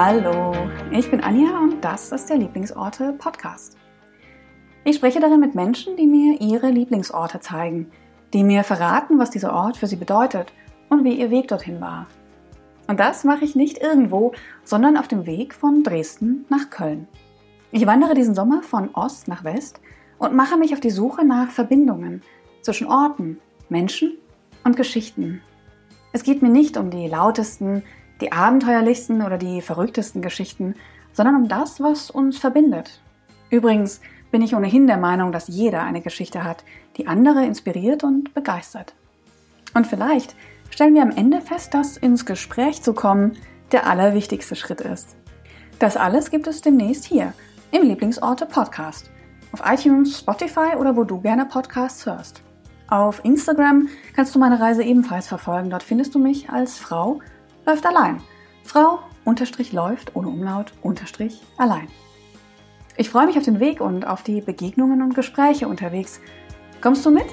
Hallo, ich bin Anja und das ist der Lieblingsorte Podcast. Ich spreche darin mit Menschen, die mir ihre Lieblingsorte zeigen, die mir verraten, was dieser Ort für sie bedeutet und wie ihr Weg dorthin war. Und das mache ich nicht irgendwo, sondern auf dem Weg von Dresden nach Köln. Ich wandere diesen Sommer von Ost nach West und mache mich auf die Suche nach Verbindungen zwischen Orten, Menschen und Geschichten. Es geht mir nicht um die lautesten, die abenteuerlichsten oder die verrücktesten Geschichten, sondern um das, was uns verbindet. Übrigens bin ich ohnehin der Meinung, dass jeder eine Geschichte hat, die andere inspiriert und begeistert. Und vielleicht stellen wir am Ende fest, dass ins Gespräch zu kommen der allerwichtigste Schritt ist. Das alles gibt es demnächst hier im Lieblingsorte Podcast. Auf iTunes, Spotify oder wo du gerne Podcasts hörst. Auf Instagram kannst du meine Reise ebenfalls verfolgen. Dort findest du mich als Frau läuft allein. Frau unterstrich läuft ohne Umlaut unterstrich allein. Ich freue mich auf den Weg und auf die Begegnungen und Gespräche unterwegs. Kommst du mit?